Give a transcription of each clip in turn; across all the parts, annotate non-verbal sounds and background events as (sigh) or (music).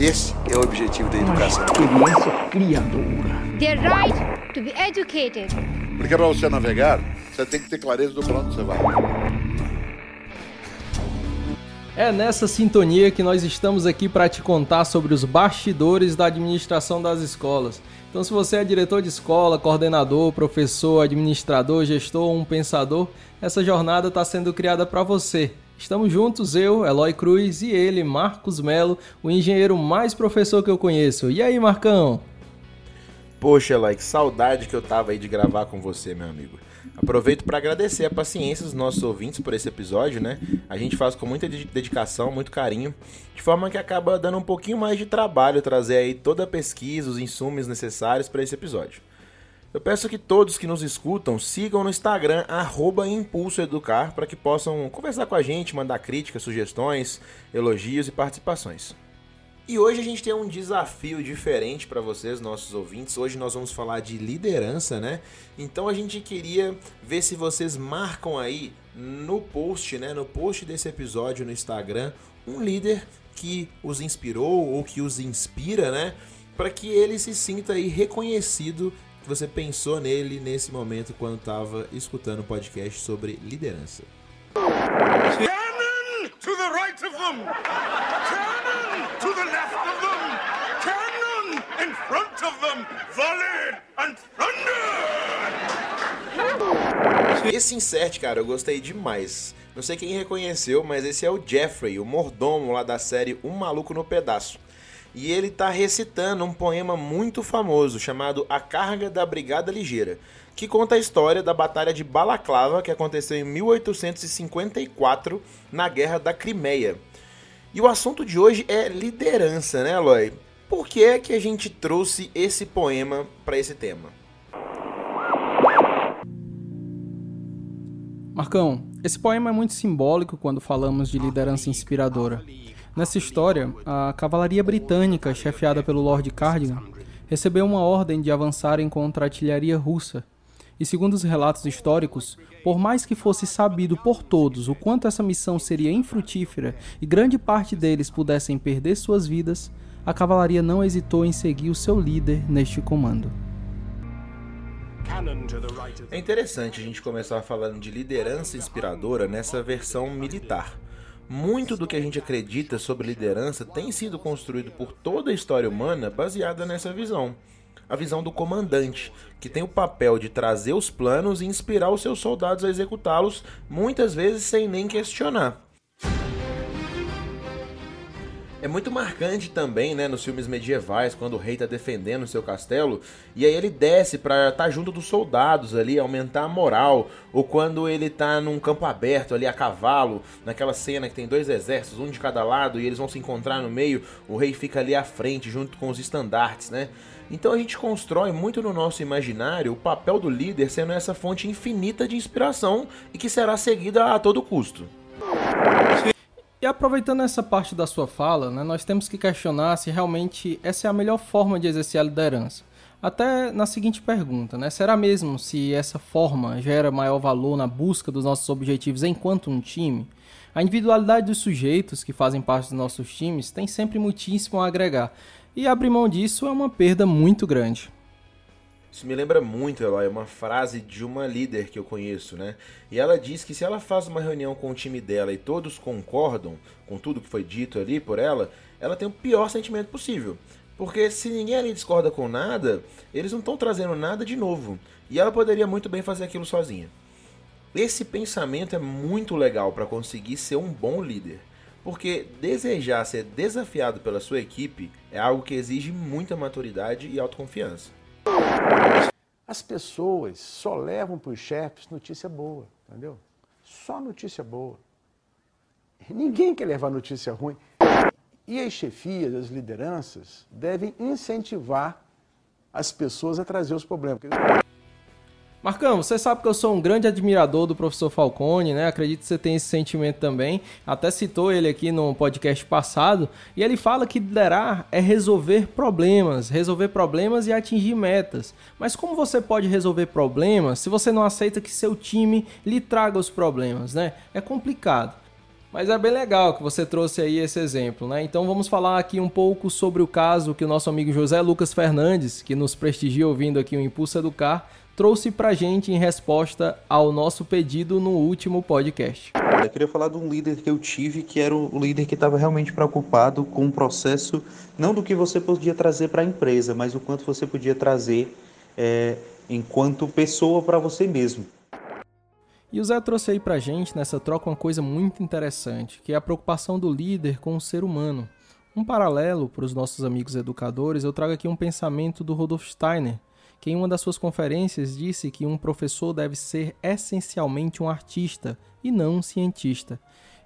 Esse é o objetivo da educação. Experiência criadora. Their right to be educated. Porque para você navegar, você tem que ter clareza do para onde você vai. É nessa sintonia que nós estamos aqui para te contar sobre os bastidores da administração das escolas. Então, se você é diretor de escola, coordenador, professor, administrador, gestor ou um pensador, essa jornada está sendo criada para você. Estamos juntos, eu, Eloy Cruz, e ele, Marcos Melo, o engenheiro mais professor que eu conheço. E aí, Marcão? Poxa, Eloy, que saudade que eu tava aí de gravar com você, meu amigo. Aproveito para agradecer a paciência dos nossos ouvintes por esse episódio, né? A gente faz com muita dedicação, muito carinho, de forma que acaba dando um pouquinho mais de trabalho trazer aí toda a pesquisa, os insumos necessários para esse episódio. Eu peço que todos que nos escutam sigam no Instagram @impulsoeducar para que possam conversar com a gente, mandar críticas, sugestões, elogios e participações. E hoje a gente tem um desafio diferente para vocês, nossos ouvintes. Hoje nós vamos falar de liderança, né? Então a gente queria ver se vocês marcam aí no post, né, no post desse episódio no Instagram, um líder que os inspirou ou que os inspira, né? Para que ele se sinta aí reconhecido que você pensou nele nesse momento quando estava escutando o podcast sobre liderança. Cannon to the right of them! Cannon to the left of them! Cannon in front of them! Volley and thunder! Esse insert, cara, eu gostei demais. Não sei quem reconheceu, mas esse é o Jeffrey, o mordomo lá da série Um Maluco no Pedaço e ele está recitando um poema muito famoso chamado A Carga da Brigada Ligeira, que conta a história da Batalha de Balaclava que aconteceu em 1854 na Guerra da Crimeia. E o assunto de hoje é liderança, né, Eloy? Por que é que a gente trouxe esse poema para esse tema? Marcão, esse poema é muito simbólico quando falamos de liderança inspiradora. Nessa história, a cavalaria britânica, chefiada pelo Lord Cardigan, recebeu uma ordem de avançarem contra a artilharia russa. E segundo os relatos históricos, por mais que fosse sabido por todos o quanto essa missão seria infrutífera e grande parte deles pudessem perder suas vidas, a cavalaria não hesitou em seguir o seu líder neste comando. É interessante a gente começar falando de liderança inspiradora nessa versão militar. Muito do que a gente acredita sobre liderança tem sido construído por toda a história humana baseada nessa visão. A visão do comandante, que tem o papel de trazer os planos e inspirar os seus soldados a executá-los, muitas vezes sem nem questionar. É muito marcante também, né, nos filmes medievais, quando o rei está defendendo o seu castelo, e aí ele desce para estar tá junto dos soldados ali, aumentar a moral, ou quando ele está num campo aberto ali a cavalo, naquela cena que tem dois exércitos, um de cada lado, e eles vão se encontrar no meio, o rei fica ali à frente junto com os estandartes, né? Então a gente constrói muito no nosso imaginário o papel do líder sendo essa fonte infinita de inspiração e que será seguida a todo custo. E aproveitando essa parte da sua fala, né, nós temos que questionar se realmente essa é a melhor forma de exercer a liderança. Até na seguinte pergunta, né? Será mesmo se essa forma gera maior valor na busca dos nossos objetivos enquanto um time? A individualidade dos sujeitos que fazem parte dos nossos times tem sempre muitíssimo a agregar, e abrir mão disso é uma perda muito grande. Isso me lembra muito, Eloy, uma frase de uma líder que eu conheço, né? E ela diz que se ela faz uma reunião com o time dela e todos concordam com tudo que foi dito ali por ela, ela tem o pior sentimento possível. Porque se ninguém ali discorda com nada, eles não estão trazendo nada de novo. E ela poderia muito bem fazer aquilo sozinha. Esse pensamento é muito legal para conseguir ser um bom líder. Porque desejar ser desafiado pela sua equipe é algo que exige muita maturidade e autoconfiança. As pessoas só levam para os chefes notícia boa, entendeu? Só notícia boa. Ninguém quer levar notícia ruim. E as chefias, as lideranças, devem incentivar as pessoas a trazer os problemas. Marcão, você sabe que eu sou um grande admirador do professor Falcone, né? Acredito que você tem esse sentimento também. Até citou ele aqui no podcast passado. E ele fala que liderar é resolver problemas, resolver problemas e atingir metas. Mas como você pode resolver problemas se você não aceita que seu time lhe traga os problemas, né? É complicado. Mas é bem legal que você trouxe aí esse exemplo, né? Então vamos falar aqui um pouco sobre o caso que o nosso amigo José Lucas Fernandes, que nos prestigia ouvindo aqui o Impulso Educar, trouxe pra gente em resposta ao nosso pedido no último podcast. Eu queria falar de um líder que eu tive, que era o líder que estava realmente preocupado com o processo, não do que você podia trazer para a empresa, mas o quanto você podia trazer é, enquanto pessoa para você mesmo. E o Zé trouxe aí pra gente nessa troca uma coisa muito interessante, que é a preocupação do líder com o ser humano. Um paralelo para os nossos amigos educadores, eu trago aqui um pensamento do Rudolf Steiner, que em uma das suas conferências disse que um professor deve ser essencialmente um artista e não um cientista.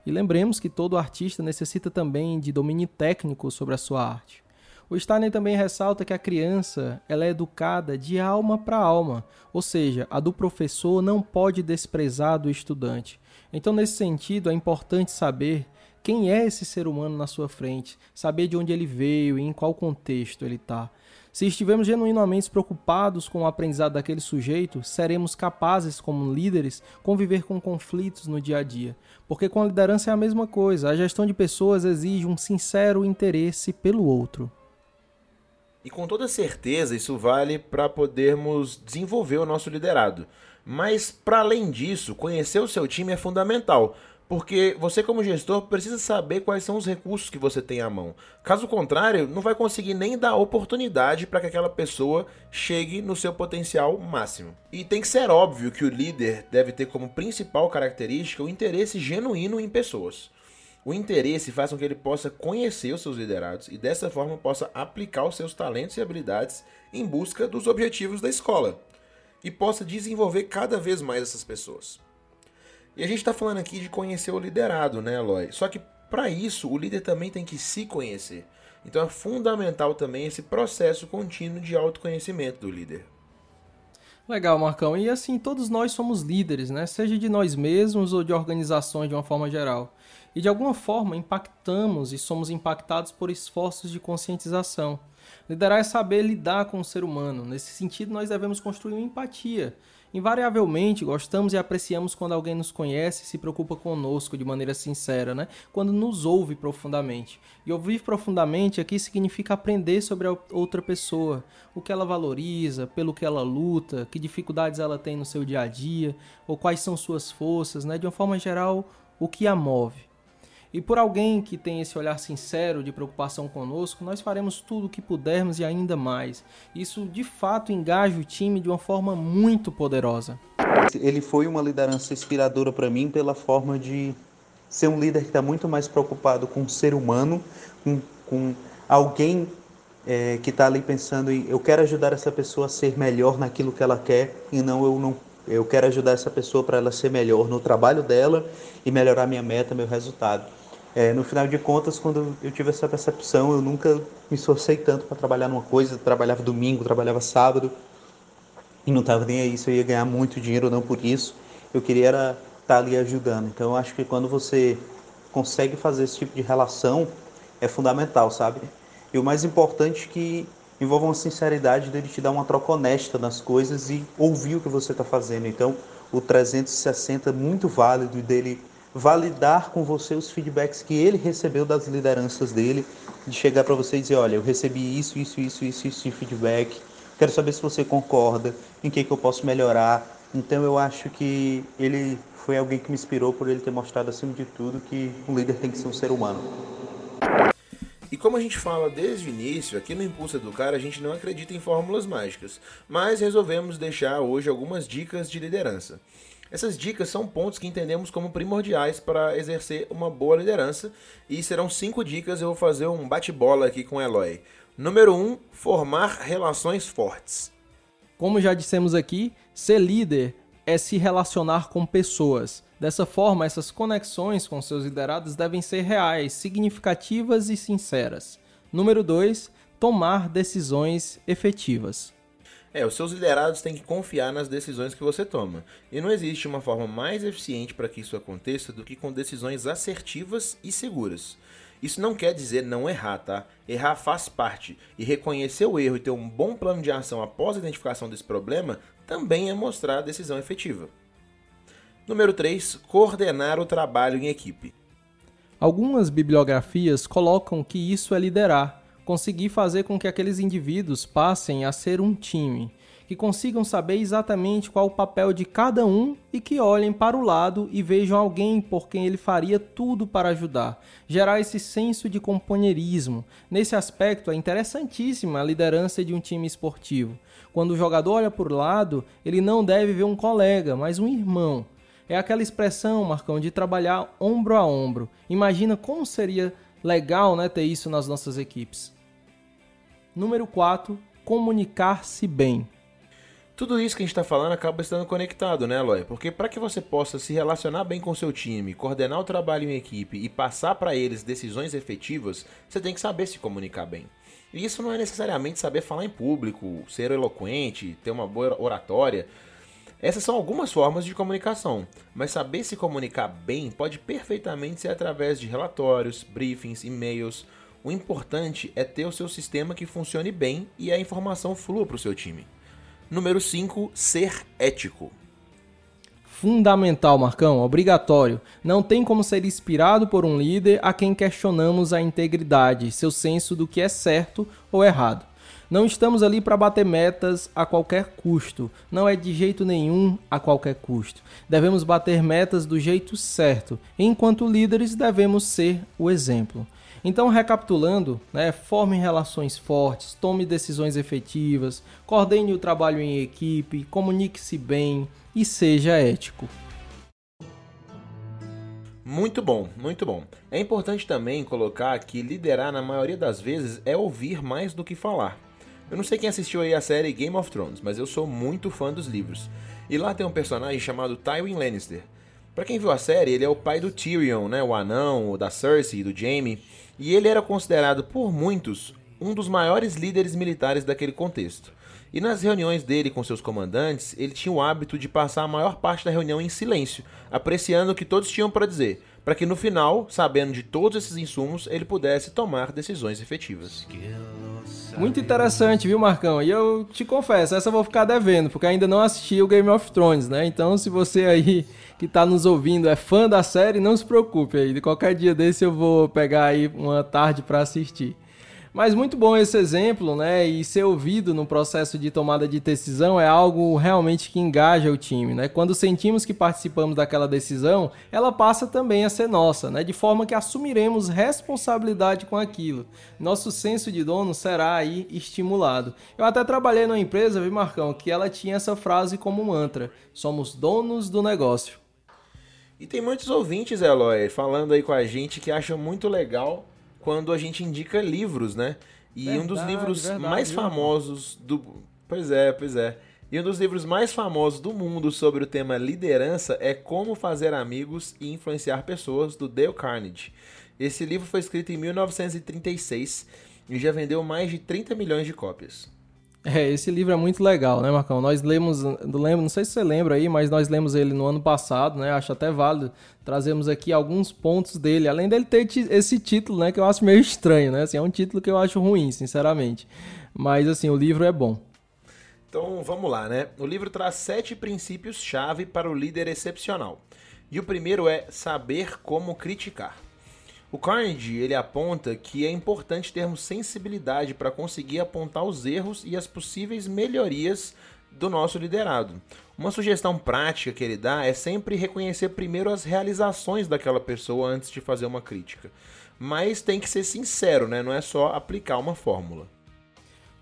E lembremos que todo artista necessita também de domínio técnico sobre a sua arte. O Steiner também ressalta que a criança ela é educada de alma para alma, ou seja, a do professor não pode desprezar do estudante. Então, nesse sentido, é importante saber quem é esse ser humano na sua frente, saber de onde ele veio e em qual contexto ele está. Se estivermos genuinamente preocupados com o aprendizado daquele sujeito, seremos capazes, como líderes, conviver com conflitos no dia a dia. Porque com a liderança é a mesma coisa. A gestão de pessoas exige um sincero interesse pelo outro. E com toda certeza isso vale para podermos desenvolver o nosso liderado. Mas para além disso, conhecer o seu time é fundamental, porque você como gestor precisa saber quais são os recursos que você tem à mão. Caso contrário, não vai conseguir nem dar oportunidade para que aquela pessoa chegue no seu potencial máximo. E tem que ser óbvio que o líder deve ter como principal característica o interesse genuíno em pessoas. O interesse faz com que ele possa conhecer os seus liderados e dessa forma possa aplicar os seus talentos e habilidades em busca dos objetivos da escola e possa desenvolver cada vez mais essas pessoas. E a gente está falando aqui de conhecer o liderado, né, Eloy? Só que para isso o líder também tem que se conhecer. Então é fundamental também esse processo contínuo de autoconhecimento do líder. Legal, Marcão. E assim, todos nós somos líderes, né? Seja de nós mesmos ou de organizações de uma forma geral e de alguma forma impactamos e somos impactados por esforços de conscientização. Liderar é saber lidar com o ser humano. Nesse sentido, nós devemos construir uma empatia. Invariavelmente, gostamos e apreciamos quando alguém nos conhece e se preocupa conosco de maneira sincera, né? Quando nos ouve profundamente. E ouvir profundamente aqui significa aprender sobre a outra pessoa, o que ela valoriza, pelo que ela luta, que dificuldades ela tem no seu dia a dia, ou quais são suas forças, né? De uma forma geral, o que a move. E por alguém que tem esse olhar sincero de preocupação conosco, nós faremos tudo o que pudermos e ainda mais. Isso de fato engaja o time de uma forma muito poderosa. Ele foi uma liderança inspiradora para mim pela forma de ser um líder que está muito mais preocupado com o ser humano, com, com alguém é, que está ali pensando em eu quero ajudar essa pessoa a ser melhor naquilo que ela quer e não eu não eu quero ajudar essa pessoa para ela ser melhor no trabalho dela e melhorar minha meta, meu resultado. É, no final de contas, quando eu tive essa percepção, eu nunca me esforcei tanto para trabalhar numa coisa. Trabalhava domingo, trabalhava sábado e não estava nem aí se eu ia ganhar muito dinheiro ou não por isso. Eu queria era estar tá ali ajudando. Então, eu acho que quando você consegue fazer esse tipo de relação, é fundamental, sabe? E o mais importante é que envolva uma sinceridade dele te dar uma troca honesta nas coisas e ouvir o que você está fazendo. Então, o 360 é muito válido dele validar com você os feedbacks que ele recebeu das lideranças dele, de chegar para você e dizer, olha, eu recebi isso, isso, isso, isso, isso de feedback, quero saber se você concorda, em que, que eu posso melhorar. Então eu acho que ele foi alguém que me inspirou por ele ter mostrado acima de tudo que um líder tem que ser um ser humano. E como a gente fala desde o início, aqui no Impulso Educar a gente não acredita em fórmulas mágicas, mas resolvemos deixar hoje algumas dicas de liderança. Essas dicas são pontos que entendemos como primordiais para exercer uma boa liderança e serão cinco dicas. Eu vou fazer um bate-bola aqui com o Eloy. Número 1, um, formar relações fortes. Como já dissemos aqui, ser líder é se relacionar com pessoas. Dessa forma, essas conexões com seus liderados devem ser reais, significativas e sinceras. Número 2, tomar decisões efetivas. É, os seus liderados têm que confiar nas decisões que você toma. E não existe uma forma mais eficiente para que isso aconteça do que com decisões assertivas e seguras. Isso não quer dizer não errar, tá? Errar faz parte. E reconhecer o erro e ter um bom plano de ação após a identificação desse problema também é mostrar a decisão efetiva. Número 3. Coordenar o trabalho em equipe. Algumas bibliografias colocam que isso é liderar, conseguir fazer com que aqueles indivíduos passem a ser um time, que consigam saber exatamente qual o papel de cada um e que olhem para o lado e vejam alguém por quem ele faria tudo para ajudar. Gerar esse senso de companheirismo. Nesse aspecto, é interessantíssima a liderança de um time esportivo. Quando o jogador olha para o lado, ele não deve ver um colega, mas um irmão. É aquela expressão, Marcão, de trabalhar ombro a ombro. Imagina como seria legal né, ter isso nas nossas equipes. Número 4. Comunicar-se bem. Tudo isso que a gente está falando acaba estando conectado, né, Eloy? Porque para que você possa se relacionar bem com seu time, coordenar o trabalho em equipe e passar para eles decisões efetivas, você tem que saber se comunicar bem. E isso não é necessariamente saber falar em público, ser eloquente, ter uma boa oratória. Essas são algumas formas de comunicação, mas saber se comunicar bem pode perfeitamente ser através de relatórios, briefings, e-mails. O importante é ter o seu sistema que funcione bem e a informação flua para o seu time. Número 5, ser ético. Fundamental, Marcão, obrigatório. Não tem como ser inspirado por um líder a quem questionamos a integridade, seu senso do que é certo ou errado. Não estamos ali para bater metas a qualquer custo. Não é de jeito nenhum a qualquer custo. Devemos bater metas do jeito certo. Enquanto líderes, devemos ser o exemplo. Então, recapitulando, né, forme relações fortes, tome decisões efetivas, coordene o trabalho em equipe, comunique-se bem e seja ético. Muito bom, muito bom. É importante também colocar que liderar na maioria das vezes é ouvir mais do que falar. Eu não sei quem assistiu aí a série Game of Thrones, mas eu sou muito fã dos livros. E lá tem um personagem chamado Tywin Lannister. Para quem viu a série, ele é o pai do Tyrion, né, o anão, o da Cersei, do Jaime, e ele era considerado por muitos um dos maiores líderes militares daquele contexto. E nas reuniões dele com seus comandantes, ele tinha o hábito de passar a maior parte da reunião em silêncio, apreciando o que todos tinham para dizer, para que no final, sabendo de todos esses insumos, ele pudesse tomar decisões efetivas. Muito interessante, viu, Marcão? E eu te confesso, essa eu vou ficar devendo, porque ainda não assisti o Game of Thrones, né? Então, se você aí que está nos ouvindo é fã da série, não se preocupe aí. De qualquer dia desse eu vou pegar aí uma tarde para assistir. Mas muito bom esse exemplo, né? E ser ouvido no processo de tomada de decisão é algo realmente que engaja o time, né? Quando sentimos que participamos daquela decisão, ela passa também a ser nossa, né? De forma que assumiremos responsabilidade com aquilo. Nosso senso de dono será aí estimulado. Eu até trabalhei numa empresa, viu, Marcão, que ela tinha essa frase como mantra: somos donos do negócio. E tem muitos ouvintes, Eloy, falando aí com a gente que acham muito legal quando a gente indica livros, né? E verdade, um dos livros verdade, mais viu? famosos do. Pois é, pois é. E um dos livros mais famosos do mundo sobre o tema liderança é Como Fazer Amigos e Influenciar Pessoas, do Dale Carnegie. Esse livro foi escrito em 1936 e já vendeu mais de 30 milhões de cópias. É, esse livro é muito legal, né, Marcão? Nós lemos, lembro, não sei se você lembra aí, mas nós lemos ele no ano passado, né? Acho até válido trazemos aqui alguns pontos dele, além dele ter esse título, né, que eu acho meio estranho, né? Assim, é um título que eu acho ruim, sinceramente. Mas assim, o livro é bom. Então, vamos lá, né? O livro traz sete princípios-chave para o líder excepcional. E o primeiro é saber como criticar. O Carnegie ele aponta que é importante termos sensibilidade para conseguir apontar os erros e as possíveis melhorias do nosso liderado. Uma sugestão prática que ele dá é sempre reconhecer primeiro as realizações daquela pessoa antes de fazer uma crítica. Mas tem que ser sincero, né? não é só aplicar uma fórmula.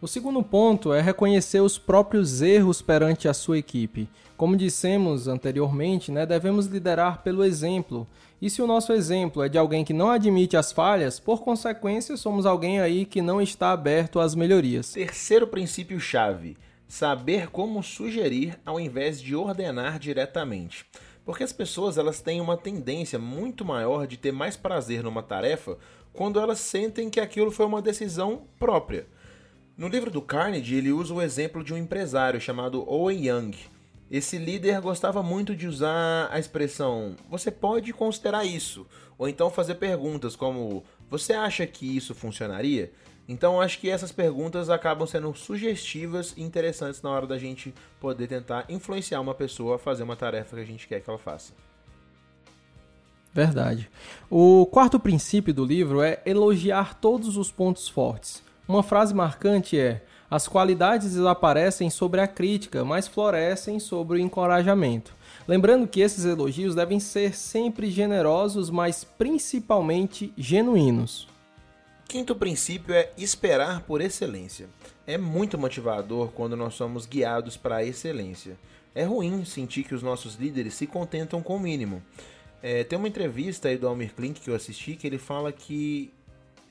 O segundo ponto é reconhecer os próprios erros perante a sua equipe. Como dissemos anteriormente, né, devemos liderar pelo exemplo. E se o nosso exemplo é de alguém que não admite as falhas, por consequência, somos alguém aí que não está aberto às melhorias. Terceiro princípio-chave: saber como sugerir ao invés de ordenar diretamente. Porque as pessoas elas têm uma tendência muito maior de ter mais prazer numa tarefa quando elas sentem que aquilo foi uma decisão própria. No livro do Carnegie, ele usa o exemplo de um empresário chamado Owen Young. Esse líder gostava muito de usar a expressão você pode considerar isso, ou então fazer perguntas como você acha que isso funcionaria? Então acho que essas perguntas acabam sendo sugestivas e interessantes na hora da gente poder tentar influenciar uma pessoa a fazer uma tarefa que a gente quer que ela faça. Verdade. O quarto princípio do livro é elogiar todos os pontos fortes. Uma frase marcante é: as qualidades desaparecem sobre a crítica, mas florescem sobre o encorajamento. Lembrando que esses elogios devem ser sempre generosos, mas principalmente genuínos. Quinto princípio é esperar por excelência. É muito motivador quando nós somos guiados para a excelência. É ruim sentir que os nossos líderes se contentam com o mínimo. É, tem uma entrevista aí do Almir Klink que eu assisti que ele fala que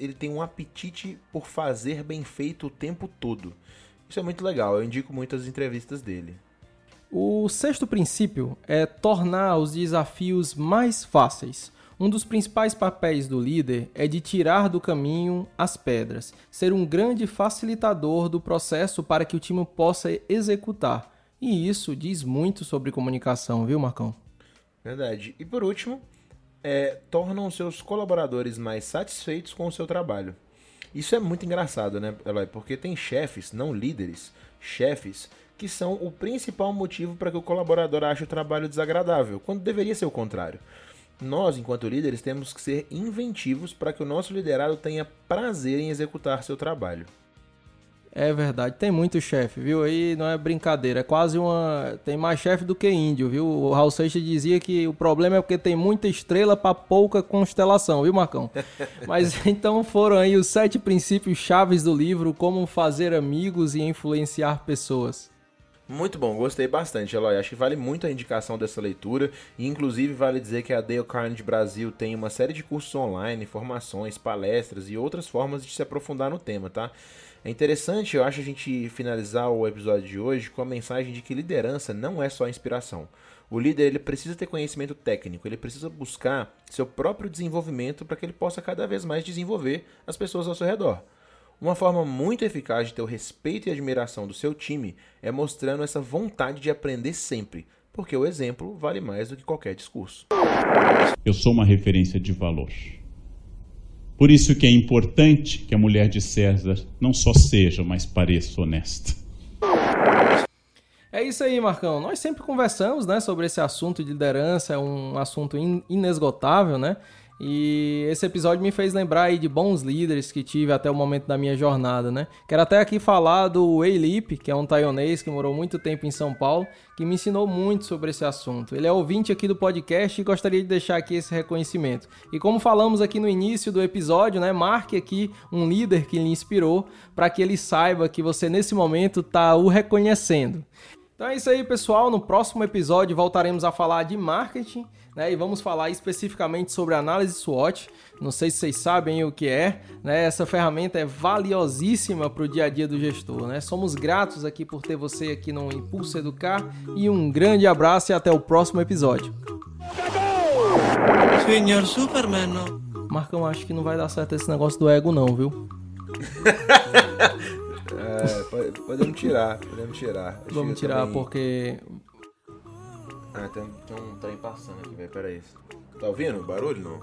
ele tem um apetite por fazer bem feito o tempo todo. Isso é muito legal, eu indico muitas entrevistas dele. O sexto princípio é tornar os desafios mais fáceis. Um dos principais papéis do líder é de tirar do caminho as pedras, ser um grande facilitador do processo para que o time possa executar. E isso diz muito sobre comunicação, viu, Marcão? Verdade. E por último, é, tornam seus colaboradores mais satisfeitos com o seu trabalho. Isso é muito engraçado, né, Eloy? Porque tem chefes, não líderes, chefes, que são o principal motivo para que o colaborador ache o trabalho desagradável, quando deveria ser o contrário. Nós, enquanto líderes, temos que ser inventivos para que o nosso liderado tenha prazer em executar seu trabalho. É verdade, tem muito chefe, viu? Aí não é brincadeira, é quase uma. Tem mais chefe do que índio, viu? O Raul Seixas dizia que o problema é porque tem muita estrela para pouca constelação, viu, Marcão? (laughs) Mas então foram aí os sete princípios chaves do livro: Como fazer amigos e influenciar pessoas. Muito bom, gostei bastante, Eloy. Acho que vale muito a indicação dessa leitura. E inclusive vale dizer que a Dale Carnegie Brasil tem uma série de cursos online, formações, palestras e outras formas de se aprofundar no tema, tá? É interessante, eu acho, a gente finalizar o episódio de hoje com a mensagem de que liderança não é só inspiração. O líder ele precisa ter conhecimento técnico, ele precisa buscar seu próprio desenvolvimento para que ele possa cada vez mais desenvolver as pessoas ao seu redor. Uma forma muito eficaz de ter o respeito e admiração do seu time é mostrando essa vontade de aprender sempre, porque o exemplo vale mais do que qualquer discurso. Eu sou uma referência de valor. Por isso que é importante que a mulher de César não só seja, mas pareça honesta. É isso aí, Marcão. Nós sempre conversamos, né, sobre esse assunto de liderança, é um assunto inesgotável, né? E esse episódio me fez lembrar aí de bons líderes que tive até o momento da minha jornada, né? Quero até aqui falar do Wei Lip, que é um taiwanês que morou muito tempo em São Paulo, que me ensinou muito sobre esse assunto. Ele é ouvinte aqui do podcast e gostaria de deixar aqui esse reconhecimento. E como falamos aqui no início do episódio, né? Marque aqui um líder que lhe inspirou para que ele saiba que você nesse momento está o reconhecendo. Então é isso aí, pessoal. No próximo episódio voltaremos a falar de marketing né? E vamos falar especificamente sobre análise SWOT. Não sei se vocês sabem o que é, né? Essa ferramenta é valiosíssima para o dia a dia do gestor, né? Somos gratos aqui por ter você aqui no Impulso Educar e um grande abraço e até o próximo episódio. Senhor Superman. Marcão, acho que não vai dar certo esse negócio do ego não, viu? (laughs) é, podemos tirar, podemos tirar. Vamos tirar também... porque ah, tem, tem um trem passando aqui, velho. Pera aí. Tá ouvindo o barulho, não?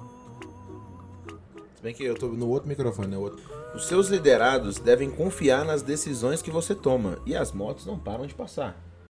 Se bem que eu tô no outro microfone, né? Outro. Os seus liderados devem confiar nas decisões que você toma. E as motos não param de passar.